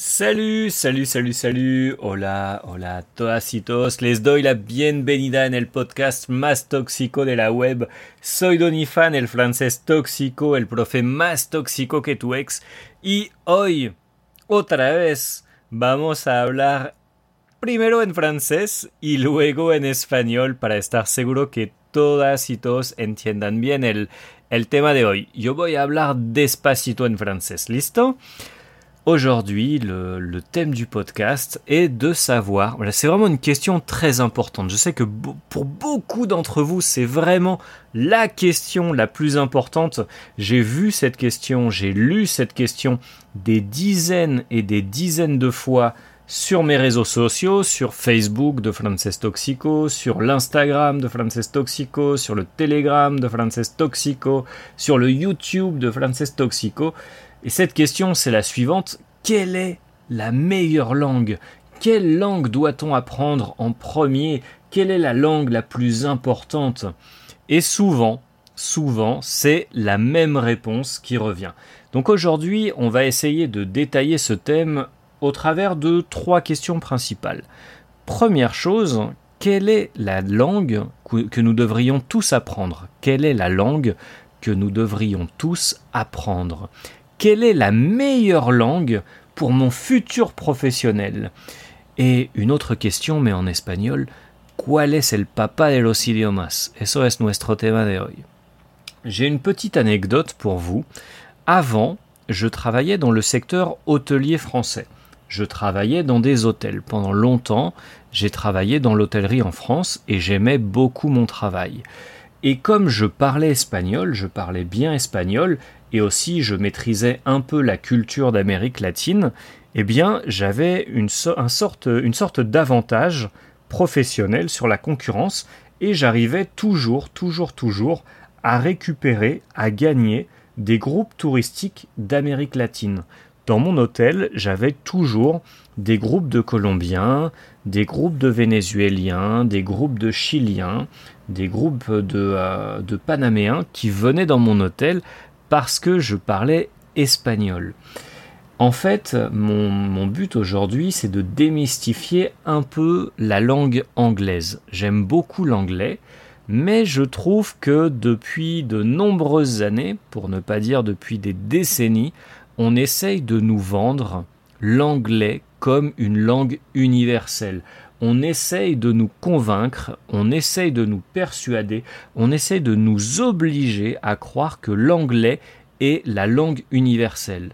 Salut, salut, salut, salut. Hola, hola a todas y todos. Les doy la bienvenida en el podcast más tóxico de la web. Soy Donifan, el francés tóxico, el profe más tóxico que tu ex. Y hoy, otra vez, vamos a hablar primero en francés y luego en español para estar seguro que todas y todos entiendan bien el, el tema de hoy. Yo voy a hablar despacito en francés. ¿Listo? Aujourd'hui, le, thème du podcast est de savoir, voilà, c'est vraiment une question très importante. Je sais que pour beaucoup d'entre vous, c'est vraiment la question la plus importante. J'ai vu cette question, j'ai lu cette question des dizaines et des dizaines de fois sur mes réseaux sociaux, sur Facebook de Frances Toxico, sur l'Instagram de Frances Toxico, sur le Telegram de Frances Toxico, sur le YouTube de Frances Toxico. Et cette question, c'est la suivante. Quelle est la meilleure langue? Quelle langue doit-on apprendre en premier? Quelle est la langue la plus importante? Et souvent, souvent, c'est la même réponse qui revient. Donc aujourd'hui, on va essayer de détailler ce thème au travers de trois questions principales. Première chose, quelle est la langue que nous devrions tous apprendre? Quelle est la langue que nous devrions tous apprendre? Quelle est la meilleure langue pour mon futur professionnel? Et une autre question, mais en espagnol, ¿Cuál es el papa de los idiomas? Eso es nuestro tema de hoy. J'ai une petite anecdote pour vous. Avant, je travaillais dans le secteur hôtelier français. Je travaillais dans des hôtels. Pendant longtemps, j'ai travaillé dans l'hôtellerie en France et j'aimais beaucoup mon travail. Et comme je parlais espagnol, je parlais bien espagnol, et aussi je maîtrisais un peu la culture d'Amérique latine, eh bien j'avais une, sorte, d'avantage professionnel sur la concurrence, et j'arrivais toujours, toujours, toujours à récupérer, à gagner des groupes touristiques d'Amérique latine. Dans mon hôtel, j'avais toujours des groupes de Colombiens, des groupes de Vénézuéliens, des groupes de Chiliens, des groupes de, euh, de Panaméens qui venaient dans mon hôtel parce que je parlais espagnol. En fait, mon, mon but aujourd'hui, c'est de démystifier un peu la langue anglaise. J'aime beaucoup l'anglais, mais je trouve que depuis de nombreuses années, pour ne pas dire depuis des décennies, on essaye de nous vendre l'anglais comme une langue universelle. On essaye de nous convaincre, on essaye de nous persuader, on essaye de nous obliger à croire que l'anglais est la langue universelle.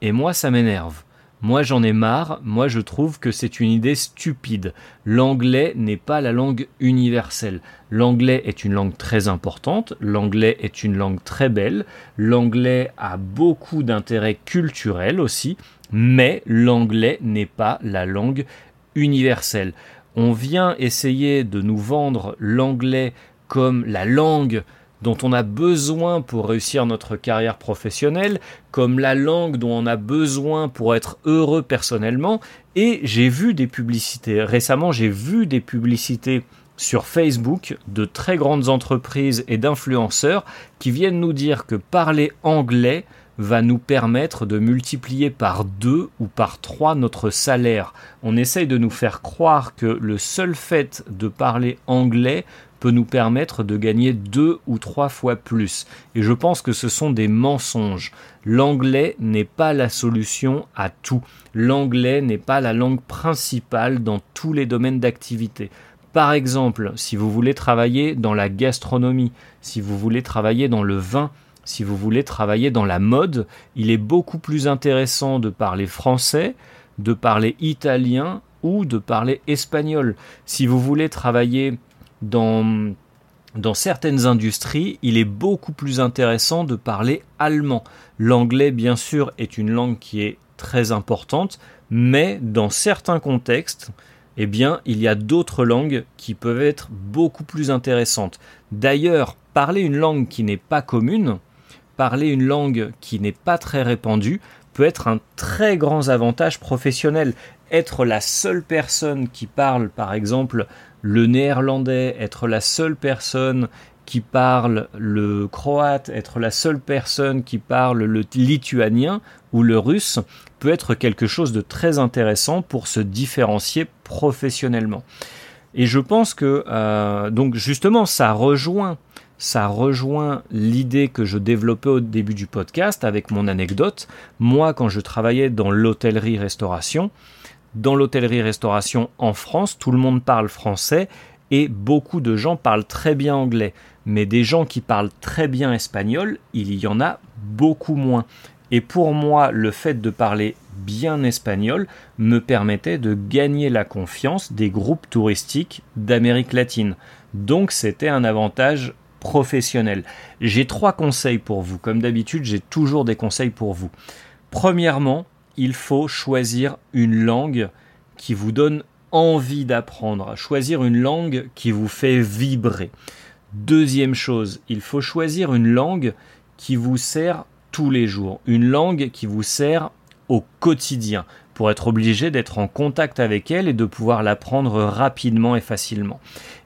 Et moi, ça m'énerve. Moi, j'en ai marre. Moi, je trouve que c'est une idée stupide. L'anglais n'est pas la langue universelle. L'anglais est une langue très importante. L'anglais est une langue très belle. L'anglais a beaucoup d'intérêt culturel aussi. Mais l'anglais n'est pas la langue universelle. On vient essayer de nous vendre l'anglais comme la langue dont on a besoin pour réussir notre carrière professionnelle, comme la langue dont on a besoin pour être heureux personnellement. Et j'ai vu des publicités, récemment j'ai vu des publicités sur Facebook de très grandes entreprises et d'influenceurs qui viennent nous dire que parler anglais va nous permettre de multiplier par deux ou par trois notre salaire. On essaye de nous faire croire que le seul fait de parler anglais peut nous permettre de gagner deux ou trois fois plus. Et je pense que ce sont des mensonges. L'anglais n'est pas la solution à tout. L'anglais n'est pas la langue principale dans tous les domaines d'activité. Par exemple, si vous voulez travailler dans la gastronomie, si vous voulez travailler dans le vin, si vous voulez travailler dans la mode, il est beaucoup plus intéressant de parler français, de parler italien ou de parler espagnol. Si vous voulez travailler dans, certaines industries, il est beaucoup plus intéressant de parler allemand. L'anglais, bien sûr, est une langue qui est très importante, mais dans certains contextes, eh bien, il y a d'autres langues qui peuvent être beaucoup plus intéressantes. D'ailleurs, parler une langue qui n'est pas commune, parler une langue qui n'est pas très répandue, peut être un très grand avantage professionnel. Être la seule personne qui parle, par exemple, le néerlandais, être la seule personne qui parle le croate, être la seule personne qui parle le lituanien ou le russe peut être quelque chose de très intéressant pour se différencier professionnellement. Et je pense que euh, donc justement ça rejoint ça rejoint l'idée que je développais au début du podcast avec mon anecdote. Moi, quand je travaillais dans l'hôtellerie-restauration, dans l'hôtellerie-restauration en France, tout le monde parle français et beaucoup de gens parlent très bien anglais. Mais des gens qui parlent très bien espagnol, il y en a beaucoup moins. Et pour moi, le fait de parler bien espagnol me permettait de gagner la confiance des groupes touristiques d'Amérique latine. Donc c'était un avantage professionnel. J'ai trois conseils pour vous. Comme d'habitude, j'ai toujours des conseils pour vous. Premièrement, il faut choisir une langue qui vous donne envie d'apprendre, choisir une langue qui vous fait vibrer. Deuxième chose, il faut choisir une langue qui vous sert tous les jours, une langue qui vous sert au quotidien, pour être obligé d'être en contact avec elle et de pouvoir l'apprendre rapidement et facilement.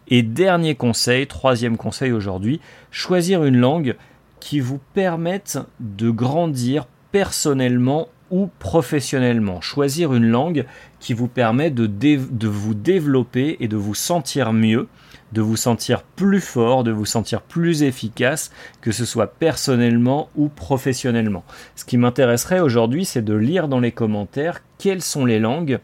Et dernier conseil, troisième conseil aujourd'hui, choisir une langue qui vous permette de grandir personnellement ou professionnellement. Choisir une langue qui vous permet de, de, vous développer et de vous sentir mieux, de vous sentir plus fort, de vous sentir plus efficace, que ce soit personnellement ou professionnellement. Ce qui m'intéresserait aujourd'hui, c'est de lire dans les commentaires quelles sont les langues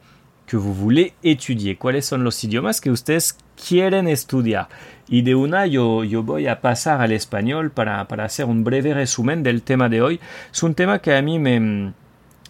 que vous voulez étudier. Cuáles son los idiomas que ustedes quieren estudiar? Y de una yo, yo voy a pasar al español para, para hacer un breve resumen del tema de hoy. Es un tema que a mí me,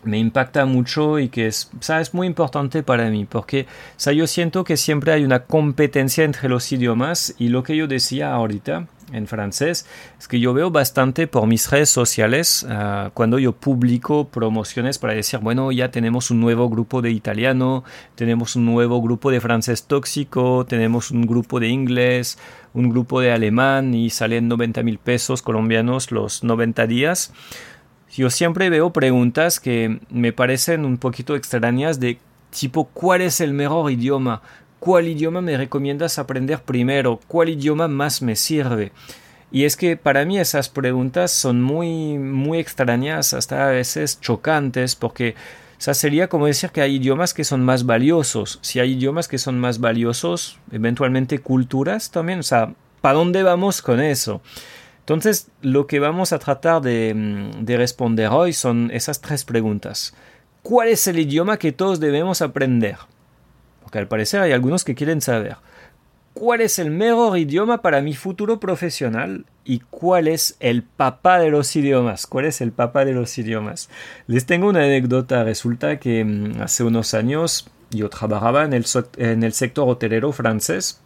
me impacta mucho y que es, es muy importante para mí, porque yo siento que siempre hay una competencia entre los idiomas y lo que yo decía ahorita en francés es que yo veo bastante por mis redes sociales ah, cuando yo publico promociones para decir, bueno, ya tenemos un nuevo grupo de italiano, tenemos un nuevo grupo de francés tóxico, tenemos un grupo de inglés, un grupo de alemán y salen 90 mil pesos colombianos los 90 días. Yo siempre veo preguntas que me parecen un poquito extrañas de tipo ¿cuál es el mejor idioma? ¿Cuál idioma me recomiendas aprender primero? ¿Cuál idioma más me sirve? Y es que para mí esas preguntas son muy, muy extrañas, hasta a veces chocantes, porque o sería como decir que hay idiomas que son más valiosos. Si hay idiomas que son más valiosos, eventualmente culturas también. O sea, ¿para dónde vamos con eso? Entonces, lo que vamos a tratar mm, de, responder hoy son esas tres preguntas. ¿Cuál es el idioma que todos debemos aprender? Porque al parecer hay algunos que quieren saber. ¿Cuál es el mejor idioma para mi futuro profesional? ¿Y cuál es el papá de los idiomas? ¿Cuál es el papá de los idiomas? Les tengo una anécdota. Resulta que mm, hace unos años yo trabajaba en el, en el sector hotelero francés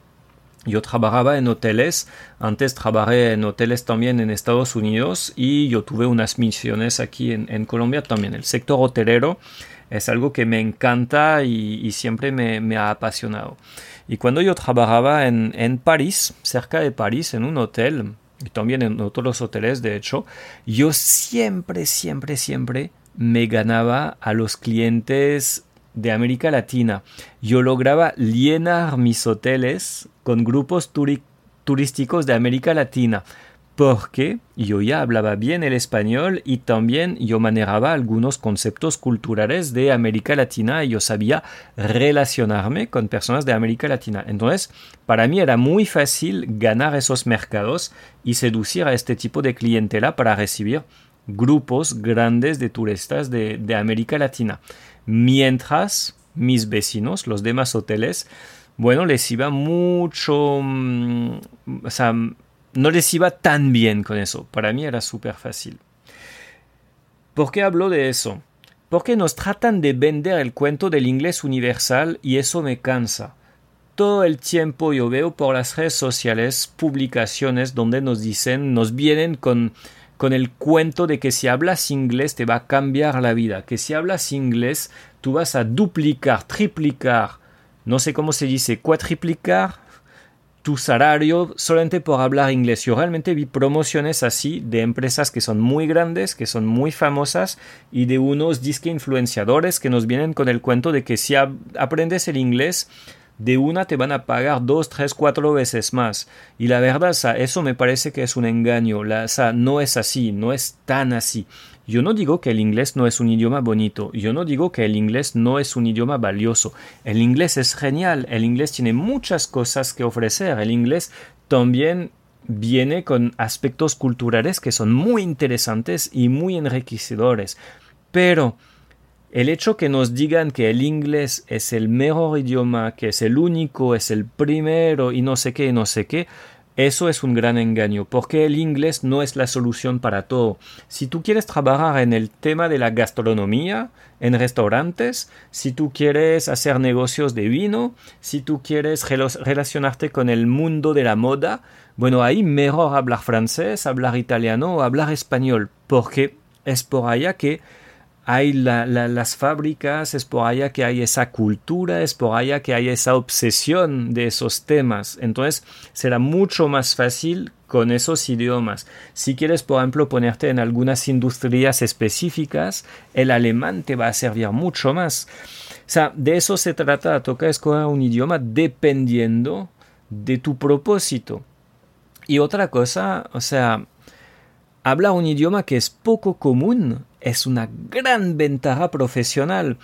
yo trabajaba en hoteles, antes trabajé en hoteles también en Estados Unidos y yo tuve unas misiones aquí en, Colombia también. El sector hotelero es algo que me encanta y, siempre me, ha apasionado. Y cuando yo trabajaba en, en París, cerca de París, en un hotel, y también en otros hoteles de hecho, yo siempre, siempre, siempre me ganaba a los clientes de América Latina. Yo lograba llenar mis hoteles con grupos turísticos de América Latina porque yo ya hablaba bien el español y también yo manejaba algunos conceptos culturales de América Latina y yo sabía relacionarme con personas de América Latina. Entonces, para mí era muy fácil ganar esos mercados y seducir a este tipo de clientela para recibir grupos grandes de turistas de, de América Latina mientras mis vecinos, los demás hoteles, bueno, les iba mucho, mm, o sea, no les iba tan bien con eso. Para mí era súper fácil. ¿Por qué hablo de eso? Porque nos tratan de vender el cuento del inglés universal y eso me cansa. Todo el tiempo yo veo por las redes sociales publicaciones donde nos dicen, nos vienen con con el cuento de que si hablas inglés te va a cambiar la vida, que si hablas inglés tú vas a duplicar, triplicar, no sé cómo se dice, cuatriplicar tu salario solamente por hablar inglés. Yo realmente vi promociones así de empresas que son muy grandes, que son muy famosas y de unos disque influenciadores que nos vienen con el cuento de que si aprendes el inglés de una te van a pagar dos, tres, cuatro veces más. Y la verdad, eso me parece que es un engaño. La, no es así, no es tan así. Yo no digo que el inglés no es un idioma bonito, yo no digo que el inglés no es un idioma valioso. El inglés es genial, el inglés tiene muchas cosas que ofrecer, el inglés también viene con aspectos culturales que son muy interesantes y muy enriquecedores. Pero el hecho que nos digan que el inglés es el mejor idioma, que es el único, es el primero y no sé qué, no sé qué, eso es un gran engaño, porque el inglés no es la solución para todo. Si tú quieres trabajar en el tema de la gastronomía, en restaurantes, si tú quieres hacer negocios de vino, si tú quieres relacionarte con el mundo de la moda, bueno, ahí mejor hablar francés, hablar italiano o hablar español, porque es por allá que hay las fábricas, es por allá que hay esa cultura, es por allá que hay esa obsesión de esos temas. Entonces será mucho más fácil con esos idiomas. Si quieres, por ejemplo, ponerte en algunas industrias específicas, el alemán te va a servir mucho más. O sea, de eso se trata, toca escoger un idioma dependiendo de tu propósito. Y otra cosa, o sea, hablar un idioma que es poco común es una gran ventaja profesional.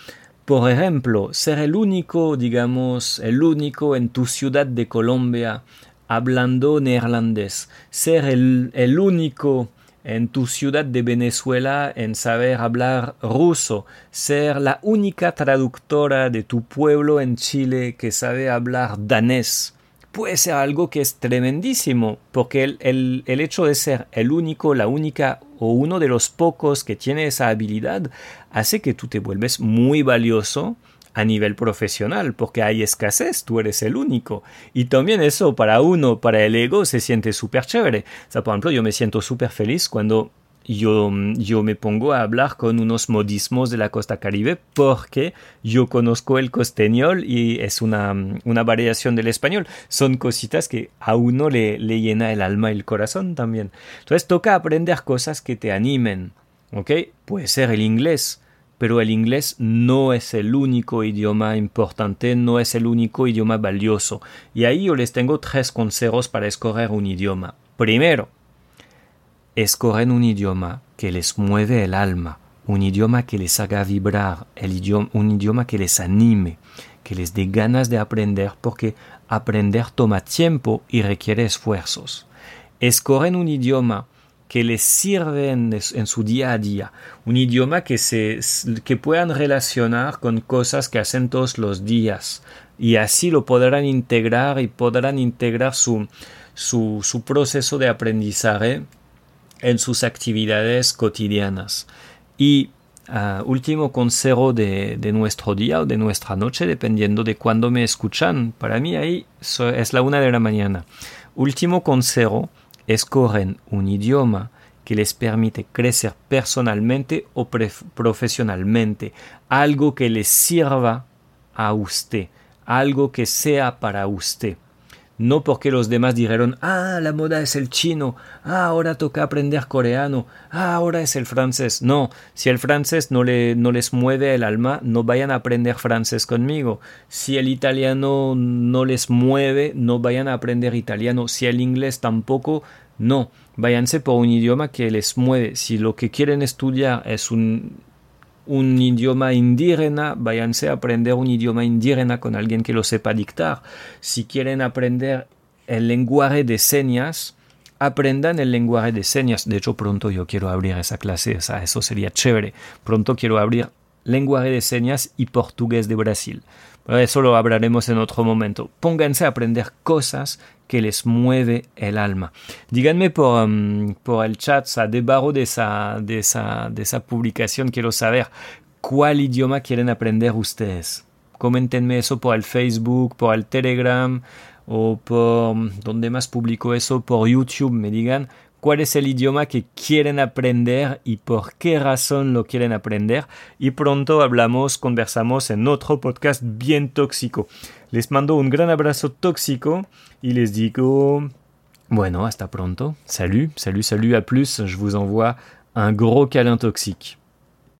Por ejemplo, ser el único, digamos, el único en tu ciudad de Colombia hablando neerlandés, ser el, el único en tu ciudad de Venezuela en saber hablar ruso, ser la única traductora de tu pueblo en Chile que sabe hablar danés puede ser algo que es tremendísimo, porque el, el, hecho de ser el único, la única o uno de los pocos que tiene esa habilidad hace que tú te vuelves muy valioso a nivel profesional, porque hay escasez, tú eres el único. Y también eso para uno, para el ego, se siente súper chévere. Por ejemplo, yo me siento súper feliz cuando yo, yo me pongo a hablar con unos modismos de la costa caribe porque yo conozco el costeñol y es una, una variación del español. Son cositas que a uno le, le llena el alma y el corazón también. Entonces toca aprender cosas que te animen. ¿Ok? Puede ser el inglés, pero el inglés no es el único idioma importante, no es el único idioma valioso. Y ahí yo les tengo tres consejos para escoger un idioma. Primero, escogen un idioma que les mueve el alma, un idioma que les haga vibrar, un idioma que les anime, que les dé ganas de aprender, porque aprender toma tiempo y requiere esfuerzos. Escogen un idioma que les sirve en, su día a día, un idioma que, se, que puedan relacionar con cosas que hacen todos los días y así lo podrán integrar y podrán integrar su, su proceso de aprendizaje en sus actividades cotidianas. Y ah, último consejo de, nuestro día o de nuestra noche, dependiendo de cuándo me escuchan. Para mí ahí es la una de la mañana. Último consejo, escogen un idioma que les permite crecer personalmente o profesionalmente, algo que les sirva a usted, algo que sea para usted no porque los demás dijeron, ah, la moda es el chino, ah, ahora toca aprender coreano, ah, ahora es el francés. No, si el francés no, le, no les mueve el alma, no vayan a aprender francés conmigo. Si el italiano no les mueve, no vayan a aprender italiano. Si el inglés tampoco, no. Váyanse por un idioma que les mueve. Si lo que quieren estudiar es un un idioma indígena, váyanse a aprender un idioma indígena con alguien que lo sepa dictar. Si quieren aprender el lenguaje de señas, aprendan el lenguaje de señas. De hecho, pronto yo quiero abrir esa clase, o eso sería chévere. Pronto quiero abrir lenguaje de señas y portugués de Brasil. Pero eso lo hablaremos en otro momento. Pónganse a aprender cosas que les mueve el alma. Díganme por, um, por el chat, debajo de esa, de, esa, de esa publicación, quiero saber cuál idioma quieren aprender ustedes. Coméntenme eso por el Facebook, por el Telegram o por donde más publico eso, por YouTube. Me digan cuál es el idioma que quieren aprender y por qué razón lo quieren aprender. Y pronto hablamos, conversamos en otro podcast bien tóxico. Les mando un gran abrazo tóxico y les digo, bueno, hasta pronto. Salut, salut, salut, à plus. Je vous envoie un gros câlin toxique.